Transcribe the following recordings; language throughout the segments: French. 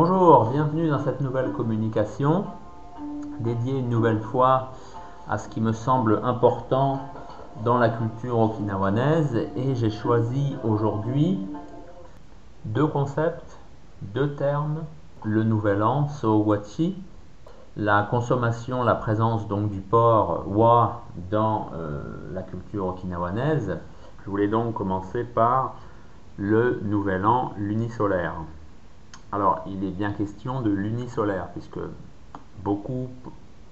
Bonjour, bienvenue dans cette nouvelle communication dédiée une nouvelle fois à ce qui me semble important dans la culture okinawanaise et j'ai choisi aujourd'hui deux concepts, deux termes, le nouvel an, Sowachi, la consommation, la présence donc du porc wa dans euh, la culture okinawanaise. Je voulais donc commencer par le nouvel an lunisolaire. Alors, il est bien question de lunisolaire, puisque beaucoup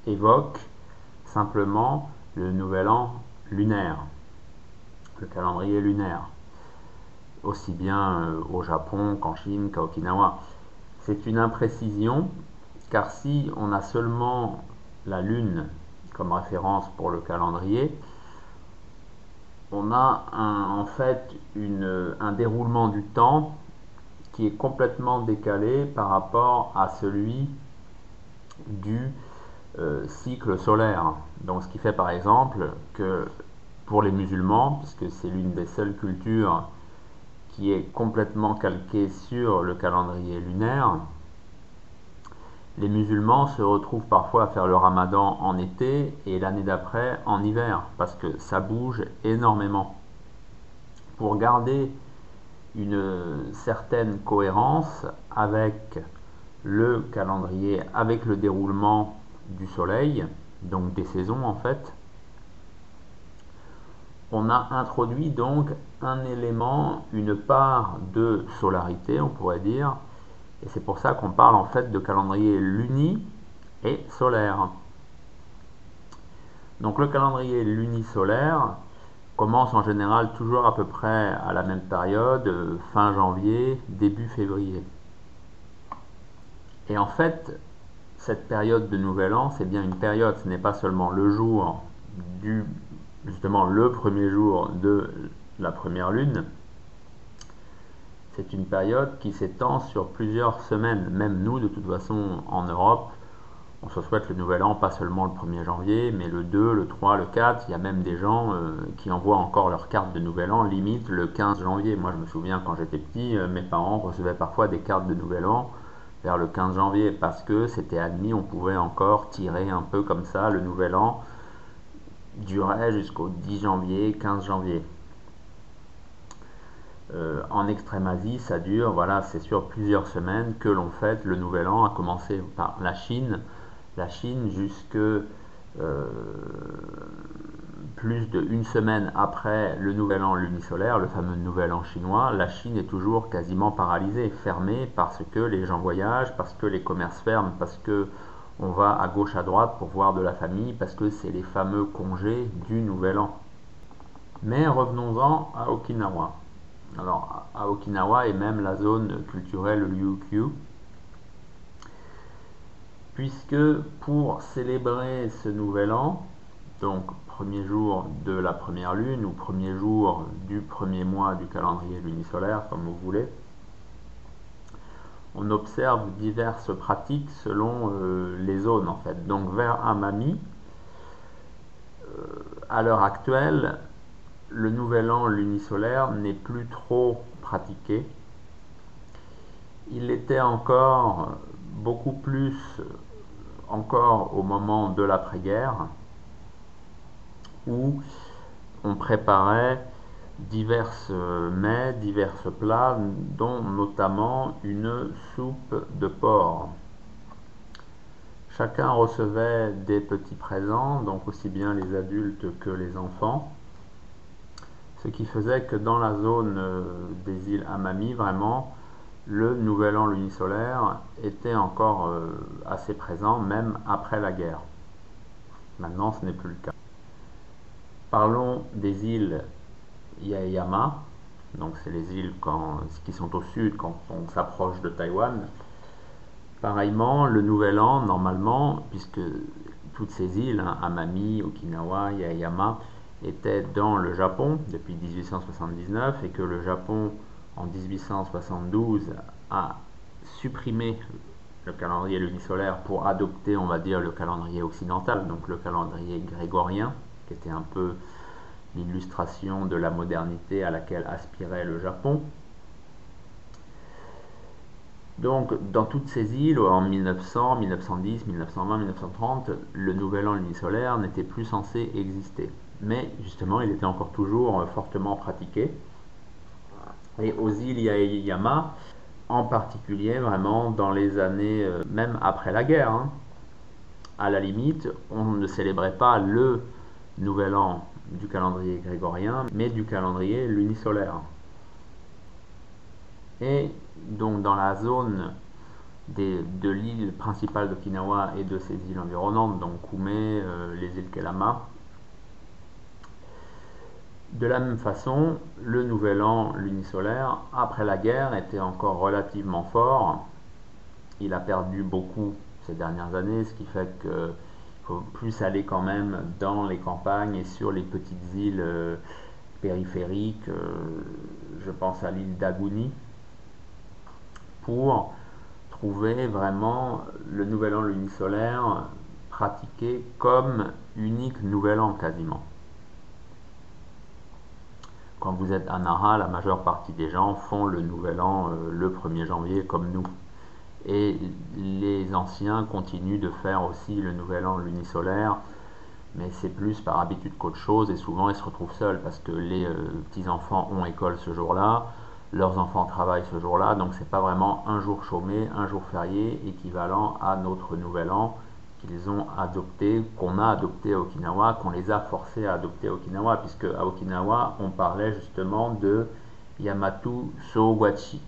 évoquent simplement le nouvel an lunaire, le calendrier lunaire, aussi bien euh, au Japon qu'en Chine qu'à Okinawa. C'est une imprécision, car si on a seulement la lune comme référence pour le calendrier, on a en fait un déroulement du temps est complètement décalé par rapport à celui du euh, cycle solaire. Donc ce qui fait par exemple que pour les musulmans, puisque c'est l'une des seules cultures qui est complètement calquée sur le calendrier lunaire, les musulmans se retrouvent parfois à faire le ramadan en été et l'année d'après en hiver, parce que ça bouge énormément. Pour garder une certaine cohérence avec le calendrier, avec le déroulement du soleil, donc des saisons en fait, on a introduit donc un élément, une part de solarité, on pourrait dire, et c'est pour ça qu'on parle en fait de calendrier luni et solaire. Donc le calendrier lunisolaire, commence en général toujours à peu près à la même période, euh, fin janvier, début février. Et en fait, cette période de Nouvel An, c'est bien une période, ce n'est pas seulement le jour du, justement le premier jour de la première lune, c'est une période qui s'étend sur plusieurs semaines. Même nous, de toute façon, en Europe, on se souhaite le nouvel an, pas seulement le 1er janvier, mais le 2, le 3, le 4. Il y a même des gens euh, qui envoient encore leur carte de nouvel an, limite le 15 janvier. Moi, je me souviens quand j'étais petit, euh, mes parents recevaient parfois des cartes de nouvel an vers le 15 janvier parce que c'était admis, on pouvait encore tirer un peu comme ça. Le nouvel an durait jusqu'au 10 janvier, 15 janvier. Euh, en Extrême-Asie, ça dure, voilà, c'est sur plusieurs semaines que l'on fête le Nouvel An, à commencer par la Chine, la Chine jusque euh, plus d'une semaine après le nouvel an lunisolaire, le fameux nouvel an chinois, la Chine est toujours quasiment paralysée, fermée parce que les gens voyagent, parce que les commerces ferment, parce que on va à gauche à droite pour voir de la famille, parce que c'est les fameux congés du nouvel an. Mais revenons-en à Okinawa. Alors à Okinawa et même la zone culturelle Ryukyu, puisque pour célébrer ce nouvel an, donc premier jour de la première lune ou premier jour du premier mois du calendrier lunisolaire, comme vous voulez, on observe diverses pratiques selon euh, les zones en fait. Donc vers Amami, euh, à l'heure actuelle, le nouvel an lunisolaire n'est plus trop pratiqué. Il était encore beaucoup plus encore au moment de l'après-guerre, où on préparait diverses mets, divers plats, dont notamment une soupe de porc. Chacun recevait des petits présents, donc aussi bien les adultes que les enfants, ce qui faisait que dans la zone des îles Amami, vraiment, le nouvel an lunisolaire était encore euh, assez présent même après la guerre. Maintenant, ce n'est plus le cas. Parlons des îles Yaeyama, donc c'est les îles qui sont au sud quand on s'approche de Taïwan. Pareillement, le nouvel an, normalement, puisque toutes ces îles, hein, Amami, Okinawa, Yaeyama, étaient dans le Japon depuis 1879 et que le Japon en 1872 a supprimé le calendrier lunisolaire pour adopter, on va dire, le calendrier occidental, donc le calendrier grégorien, qui était un peu l'illustration de la modernité à laquelle aspirait le Japon. Donc, dans toutes ces îles, en 1900, 1910, 1920, 1930, le nouvel an lunisolaire n'était plus censé exister. Mais justement, il était encore toujours euh, fortement pratiqué. Et aux îles Yaeyama, en particulier vraiment dans les années, euh, même après la guerre, hein, à la limite, on ne célébrait pas le nouvel an du calendrier grégorien, mais du calendrier lunisolaire. Et donc dans la zone de l'île principale d'Okinawa et de ses îles environnantes, donc Kume, euh, les îles Kelama, de la même façon, le nouvel an lunisolaire, après la guerre, était encore relativement fort. Il a perdu beaucoup ces dernières années, ce qui fait qu'il faut plus aller quand même dans les campagnes et sur les petites îles euh, périphériques. Euh, je pense à l'île d'Aguni, pour trouver vraiment le nouvel an lunisolaire pratiqué comme unique nouvel an quasiment. Quand vous êtes à Nara, la majeure partie des gens font le nouvel an euh, le 1er janvier comme nous. Et les anciens continuent de faire aussi le nouvel an lunisolaire, mais c'est plus par habitude qu'autre chose, et souvent ils se retrouvent seuls parce que les euh, petits-enfants ont école ce jour-là, leurs enfants travaillent ce jour-là, donc c'est pas vraiment un jour chômé, un jour férié équivalent à notre nouvel an qu'ils ont adopté, qu'on a adopté à Okinawa, qu'on les a forcés à adopter à Okinawa, puisque à Okinawa on parlait justement de Yamato Sowachi.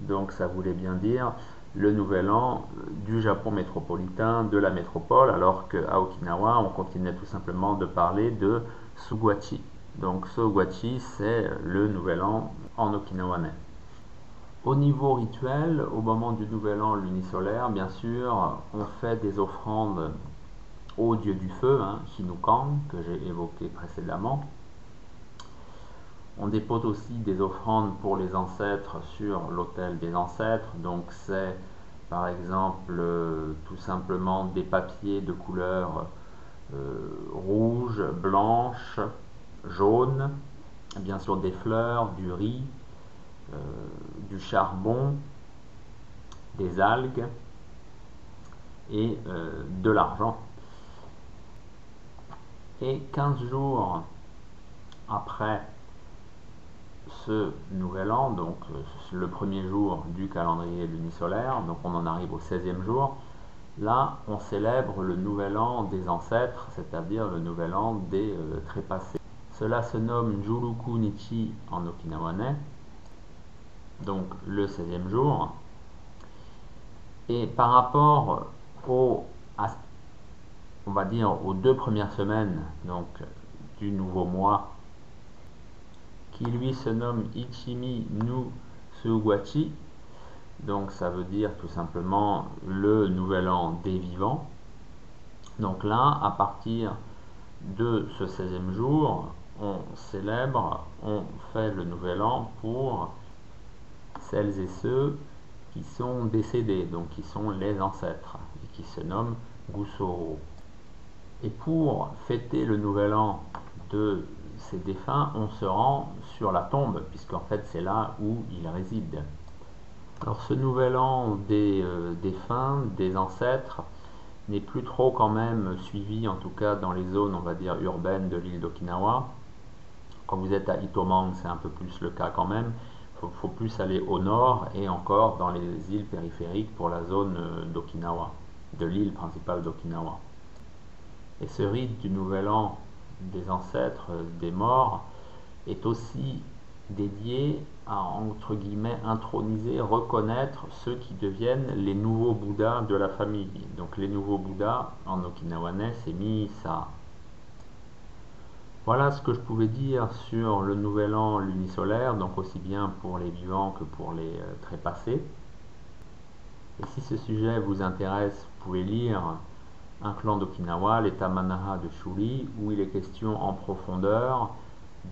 Donc ça voulait bien dire le nouvel an du Japon métropolitain, de la métropole, alors qu'à Okinawa on continuait tout simplement de parler de Suguachi. Donc Sowachi c'est le nouvel an en okinawanais. Au niveau rituel, au moment du nouvel an lunisolaire, bien sûr, on fait des offrandes au dieu du feu, hein, que j'ai évoqué précédemment. On dépose aussi des offrandes pour les ancêtres sur l'autel des ancêtres, donc c'est par exemple tout simplement des papiers de couleur euh, rouge, blanche, jaune, bien sûr des fleurs, du riz, du charbon, des algues et euh, de l'argent. Et 15 jours après ce nouvel an, donc euh, le premier jour du calendrier lunisolaire, donc on en arrive au 16e jour, là on célèbre le nouvel an des ancêtres, c'est-à-dire le nouvel an des trépassés. Cela se nomme Juruku Nichi en okinawanais, donc le 16e jour. Et par rapport au, on va dire, aux deux premières semaines donc, du nouveau mois, qui lui se nomme Ichimi nu Suguachi, donc ça veut dire tout simplement le nouvel an des vivants. Donc là, à partir de ce 16e jour, on célèbre, on fait le nouvel an pour celles et ceux qui sont décédés, donc qui sont les ancêtres, et qui se nomment Gusoro. Et pour fêter le nouvel an de ces défunts, on se rend sur la tombe, puisqu'en fait c'est là où ils résident. Alors ce nouvel an des euh, défunts, des ancêtres, n'est plus trop quand même suivi, en tout cas dans les zones, on va dire, urbaines de l'île d'Okinawa. Quand vous êtes à Itomang, c'est un peu plus le cas quand même. Il faut, plus aller au nord et encore dans les îles périphériques pour la zone euh, d'Okinawa, de l'île principale d'Okinawa. Et ce rite du nouvel an des ancêtres euh, des morts est aussi dédié à, entre guillemets, introniser, reconnaître ceux qui deviennent les nouveaux Bouddhas de la famille. Donc les nouveaux Bouddhas en okinawanais, c'est Misa. Voilà ce que je pouvais dire sur le nouvel an lunisolaire, donc aussi bien pour les vivants que pour les euh, trépassés. Et si ce sujet vous intéresse, vous pouvez lire Un clan d'Okinawa, l'état Manaha de Shuri, où il est question en profondeur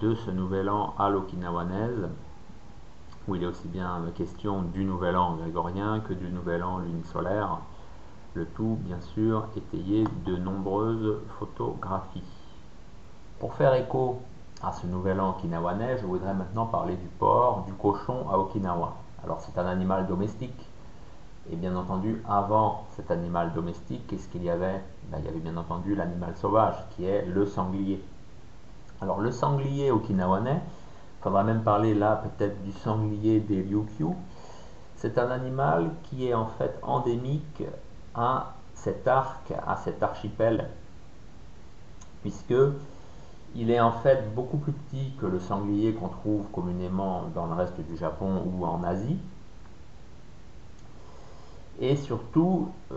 de ce nouvel an à l'okinawanaise, où il est aussi bien question du nouvel an grégorien que du nouvel an lunisolaire, le tout bien sûr étayé de nombreuses photographies. Pour faire écho à ce nouvel an okinawanais, je voudrais maintenant parler du porc, du cochon à Okinawa. Alors c'est un animal domestique, Et bien entendu, avant cet animal domestique, qu'est-ce qu'il y avait? Ben, Il y avait bien entendu l'animal sauvage, qui est le sanglier. Alors le sanglier okinawanais, il faudra même parler là peut-être du sanglier des Ryukyu, c'est un animal qui est en fait endémique à cet arc, à cet archipel, puisque il est en fait beaucoup plus petit que le sanglier qu'on trouve communément dans le reste du Japon ou en Asie. Et surtout, euh,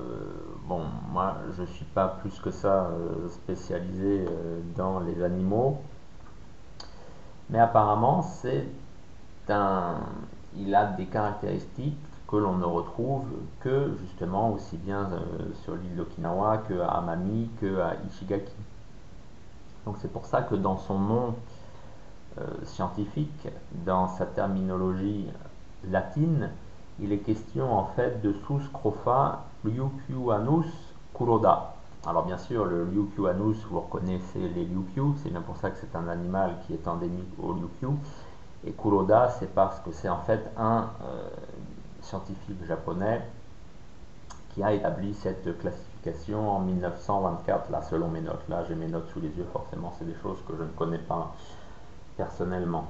bon, moi je ne suis pas plus que ça euh, spécialisé euh, dans les animaux, mais apparemment c'est un, il a des caractéristiques que l'on ne retrouve que justement aussi bien sur l'île d'Okinawa que à Amami que à Ishigaki. Donc c'est pour ça que dans son nom scientifique, dans sa terminologie latine, il est question en fait de Suscrofa Lyukyuanus kuroda. Alors bien sûr, le Lyukyuanus, vous reconnaissez les Lyukyu, c'est bien pour ça que c'est un animal qui est endémique au Lyukyu. Et kuroda, c'est parce que c'est en fait un euh, scientifique japonais qui a établi cette classification en 1924, là selon mes notes. Là j'ai mes notes sous les yeux, forcément c'est des choses que je ne connais pas personnellement.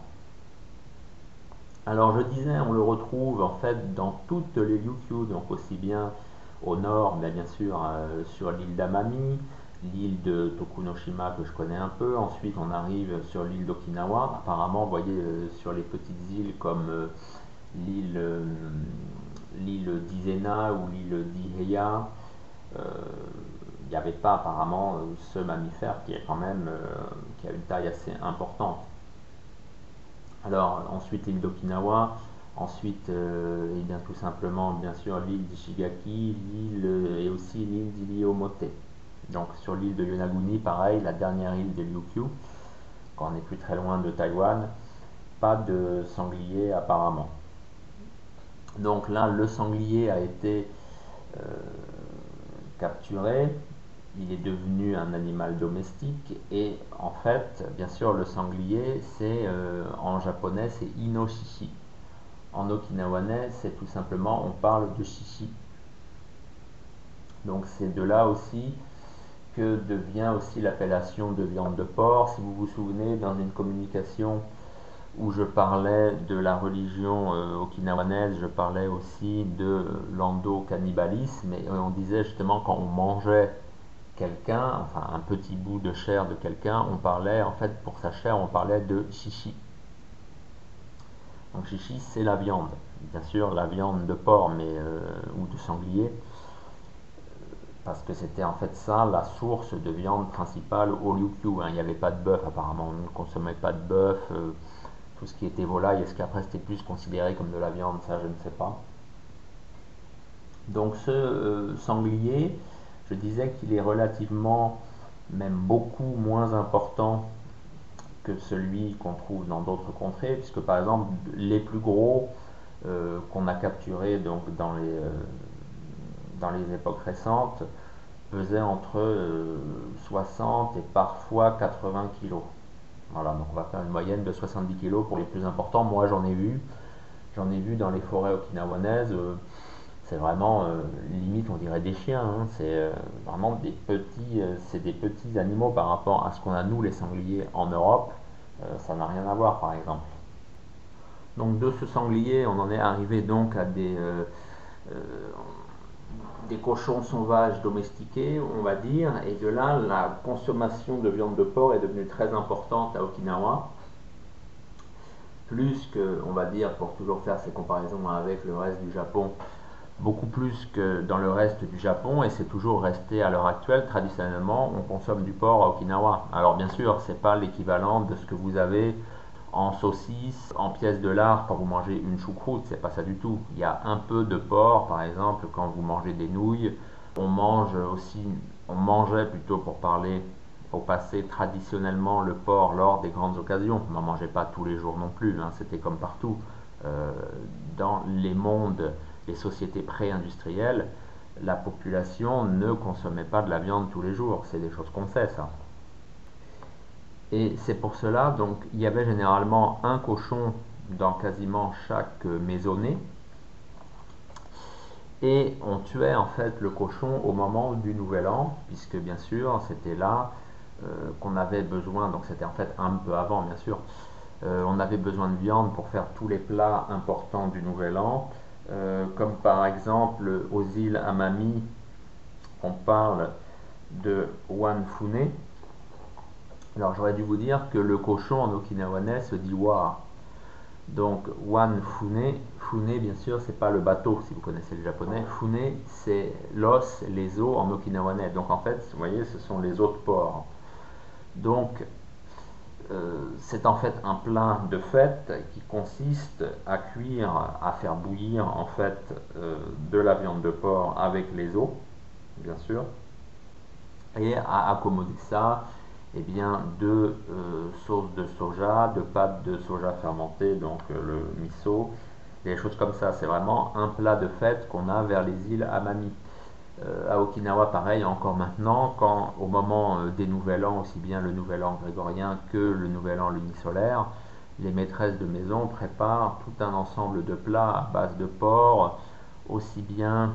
Alors je disais, on le retrouve en fait dans toutes les Ryukyu, donc aussi bien au nord, mais bien sûr euh, sur l'île d'Amami, l'île de Tokunoshima que je connais un peu, ensuite on arrive sur l'île d'Okinawa, apparemment vous voyez euh, sur les petites îles comme euh, l'île l'île d'Izena ou l'île d'Iheya, il n'y avait pas apparemment ce mammifère qui est quand même qui a une taille assez importante. Alors ensuite l'île d'Okinawa, ensuite euh, et bien tout simplement bien sûr l'île d'Ishigaki, l'île euh, et aussi l'île d'Iliomote. Donc sur l'île de Yonaguni, pareil, la dernière île de Ryukyu, quand on n'est plus très loin de Taïwan, pas de sanglier apparemment. Donc là, le sanglier a été euh, capturé, il est devenu un animal domestique et en fait, bien sûr, le sanglier, c'est euh, en japonais, c'est inoshishi. En okinawanais, c'est tout simplement, on parle de shishi. Donc c'est de là aussi que devient aussi l'appellation de viande de porc. Si vous vous souvenez, dans une communication où je parlais de la religion euh, okinawanaise, je parlais aussi de l'endo-cannibalisme, et on disait justement quand on mangeait quelqu'un, enfin un petit bout de chair de quelqu'un, on parlait, en fait, pour sa chair, on parlait de chichi. Donc chichi, c'est la viande. Bien sûr, la viande de porc mais, euh, ou de sanglier, parce que c'était en fait ça la source de viande principale au Ryukyu. Hein. Il n'y avait pas de bœuf apparemment, on ne consommait pas de bœuf. Euh, tout ce qui était volaille, est-ce qu'après c'était plus considéré comme de la viande? Ça, je ne sais pas. Donc ce euh, sanglier, je disais qu'il est relativement, même beaucoup moins important que celui qu'on trouve dans d'autres contrées, puisque par exemple les plus gros euh, qu'on a capturés donc, dans, les, euh, dans les époques récentes pesaient entre 60 euh, et parfois 80 kg. Voilà, donc on va faire une moyenne de 70 kg pour les plus importants. Moi j'en ai vu, j'en ai vu dans les forêts okinawanaises c'est vraiment euh, limite on dirait des chiens hein. c'est euh, vraiment des petits euh, c'est des petits animaux par rapport à ce qu'on a nous les sangliers en Europe ça n'a rien à voir par exemple donc de ce sanglier on en est arrivé donc à des des cochons sauvages domestiqués on va dire et de là la consommation de viande de porc est devenue très importante à Okinawa plus que on va dire pour toujours faire ces comparaisons avec le reste du Japon beaucoup plus que dans le reste du Japon et c'est toujours resté à l'heure actuelle. Traditionnellement, on consomme du porc à Okinawa. Alors bien sûr, c'est pas l'équivalent de ce que vous avez en saucisse, en pièces de lard quand vous mangez une choucroute, c'est pas ça du tout. Il y a un peu de porc, par exemple, quand vous mangez des nouilles. On mange aussi, on mangeait plutôt pour parler, pour passer traditionnellement le porc lors des grandes occasions. On n'en mangeait pas tous les jours non plus, hein. c'était comme partout. Euh, dans les mondes les sociétés pré-industrielles, la population ne consommait pas de la viande tous les jours. C'est des choses qu'on sait, ça. Et c'est pour cela, donc, il y avait généralement un cochon dans quasiment chaque maisonnée. Et on tuait en fait le cochon au moment du nouvel an, puisque bien sûr c'était là euh, qu'on avait besoin, donc c'était en fait un peu avant bien sûr, euh, on avait besoin de viande pour faire tous les plats importants du nouvel an, euh, comme par exemple aux îles Amami, on parle de Wanfune. Alors j'aurais dû vous dire que le cochon en okinawanais se dit wa. Donc Wan Fune, Fune bien sûr c'est pas le bateau si vous connaissez le japonais, Fune c'est l'os, les os en okinawanais. Donc en fait, vous voyez, ce sont les os de porc. Donc euh, c'est en fait un plat de fête qui consiste à cuire, à faire bouillir en fait euh, de la viande de porc avec les os, bien sûr, et à accommoder ça eh bien, de euh, sauce de soja, de pâte de soja fermentée, donc euh, le miso, des choses comme ça. C'est vraiment un plat de fête qu'on a vers les îles Amami. Euh, à Okinawa, pareil, encore maintenant, quand au moment des Nouvel An, aussi bien le Nouvel An grégorien que le Nouvel An lunisolaire, les maîtresses de maison préparent tout un ensemble de plats à base de porc, aussi bien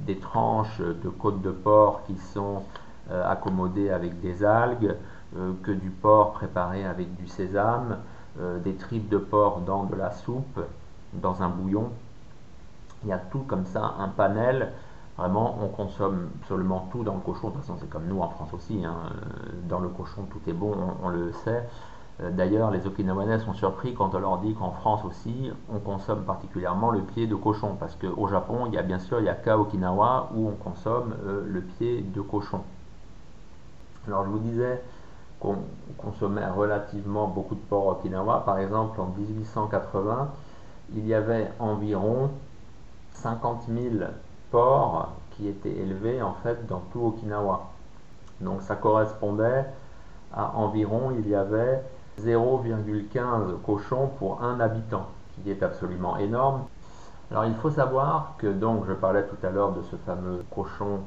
des tranches de côte de porc qui sont euh, accommodé avec des algues, euh, que du porc préparé avec du sésame, euh, des tripes de porc dans de la soupe, dans un bouillon. Il y a tout comme ça, un panel. Vraiment, on consomme absolument tout dans le cochon. De toute façon, c'est comme nous en France aussi. Hein. Dans le cochon, tout est bon, on, le sait. D'ailleurs, les Okinawanais sont surpris quand on leur dit qu'en France aussi, on consomme particulièrement le pied de cochon. Parce qu'au Japon, il y a bien sûr, il n'y a qu'à Okinawa où on consomme le pied de cochon. Alors je vous disais qu'on consommait relativement beaucoup de porc Okinawa. Par exemple, en 1880, il y avait environ 50 000 porcs qui étaient élevés en fait dans tout Okinawa. Donc ça correspondait à environ, il y avait 0,15 cochons pour un habitant, qui est absolument énorme. Alors il faut savoir que donc je parlais tout à l'heure de ce fameux cochon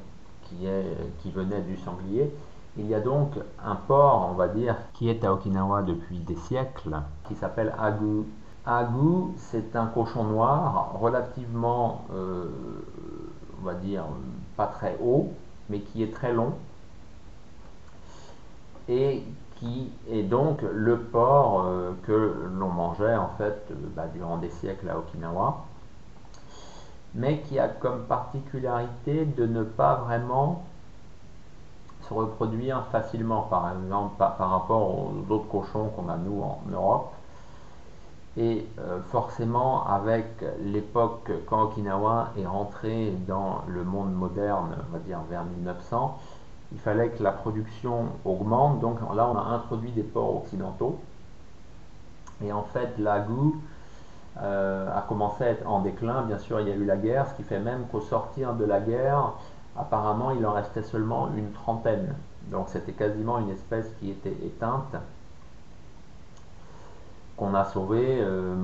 qui, est, qui venait du sanglier. Il y a donc un porc, on va dire, qui est à Okinawa depuis des siècles, qui s'appelle Agu. Agu, c'est un cochon noir relativement, euh, on va dire, pas très haut, mais qui est très long et qui est donc le porc euh, que l'on mangeait en fait euh, bah, durant des siècles à Okinawa, mais qui a comme particularité de ne pas vraiment reproduire facilement, par exemple par, rapport aux autres cochons qu'on a nous en Europe. Et euh, forcément, avec l'époque quand Okinawa est rentré dans le monde moderne, on va dire vers 1900, il fallait que la production augmente. Donc là, on a introduit des ports occidentaux. Et en fait, la euh, a commencé à être en déclin. Bien sûr, il y a eu la guerre, ce qui fait même qu'au sortir de la guerre, Apparemment, il en restait seulement une trentaine. Donc c'était quasiment une espèce qui était éteinte, qu'on a sauvée. Euh,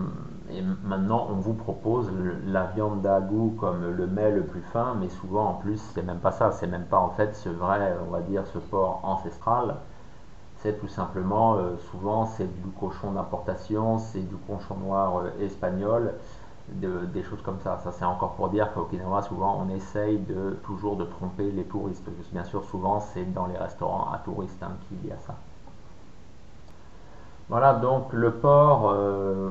et maintenant, on vous propose la viande d'agou comme le mets le plus fin, mais souvent en plus, c'est même pas ça. C'est même pas en fait ce vrai, on va dire, ce porc ancestral. C'est tout simplement, euh, souvent, c'est du cochon d'importation, c'est du cochon noir euh, espagnol des choses comme ça. Ça, c'est encore pour dire qu'à Okinawa, souvent, on essaye de toujours de tromper les touristes. Bien sûr, souvent, c'est dans les restaurants à touristes hein, qu'il y a ça. Voilà, donc le port euh,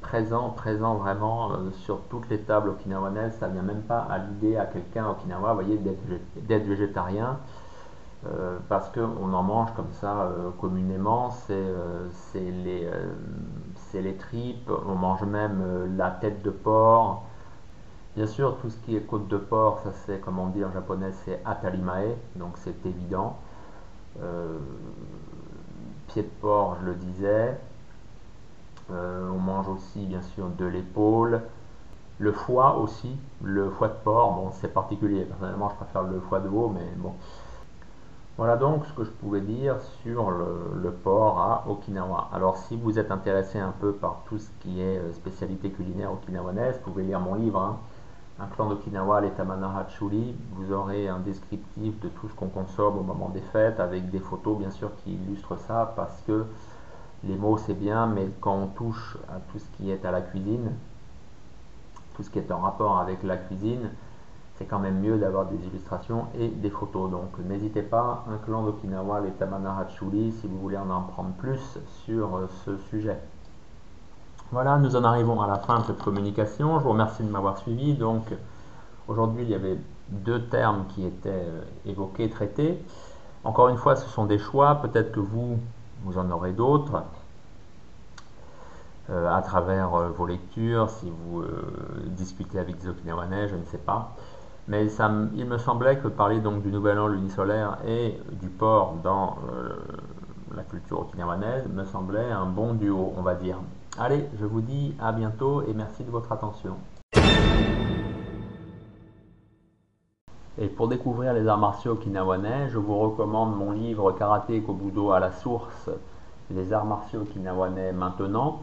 présent, présent vraiment euh, sur toutes les tables okinawanaises, ça vient même pas à l'idée à quelqu'un à Okinawa, voyez, d'être végétarien. Euh, parce qu'on en mange comme ça communément, c'est les, les tripes, on mange même euh, la tête de porc. Bien sûr, tout ce qui est côte de porc, ça c'est, comme on dit en japonais, c'est atalimae, donc c'est évident. Euh, pied de porc, je le disais. Euh, on mange aussi, bien sûr, de l'épaule. Le foie aussi, le foie de porc, bon, c'est particulier. Personnellement, je préfère le foie de veau, mais bon, voilà donc ce que je pouvais dire sur le, port à Okinawa. Alors si vous êtes intéressé un peu par tout ce qui est euh, spécialité culinaire okinawanaise, vous pouvez lire mon livre, hein. Un clan d'Okinawa, les Tamanaha Vous aurez un descriptif de tout ce qu'on consomme au moment des fêtes, avec des photos bien sûr qui illustrent ça, parce que les mots c'est bien, mais quand on touche à tout ce qui est à la cuisine, tout ce qui est en rapport avec la cuisine, c'est quand même mieux d'avoir des illustrations et des photos. Donc n'hésitez pas, un clan d'Okinawa, les Tamana Hachuli, si vous voulez en apprendre plus sur euh, ce sujet. Voilà, nous en arrivons à la fin de cette communication. Je vous remercie de m'avoir suivi. Donc aujourd'hui, il y avait deux termes qui étaient euh, évoqués, traités. Encore une fois, ce sont des choix. Peut-être que vous, vous en aurez d'autres. Euh, à travers vos lectures, si vous discutez avec des Okinawanais, je ne sais pas. Mais il me semblait que parler donc du nouvel an lunisolaire et du port dans euh, la culture okinawanaise me semblait un bon duo, on va dire. Allez, je vous dis à bientôt et merci de votre attention. Et pour découvrir les arts martiaux okinawanais, je vous recommande mon livre Karaté Kobudo à la source, les arts martiaux okinawanais maintenant,